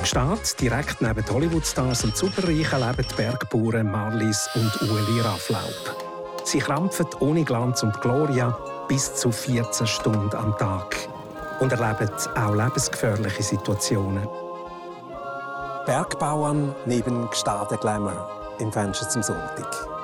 Aus Gstaad, direkt neben Hollywood-Stars und Superreichen, leben die Bergbauern Marlies und Ueli Rafflaub. Sie krampfen ohne Glanz und Gloria bis zu 14 Stunden am Tag und erleben auch lebensgefährliche Situationen. Bergbauern neben Gstaad Glamour im Fenster zum Sonntag.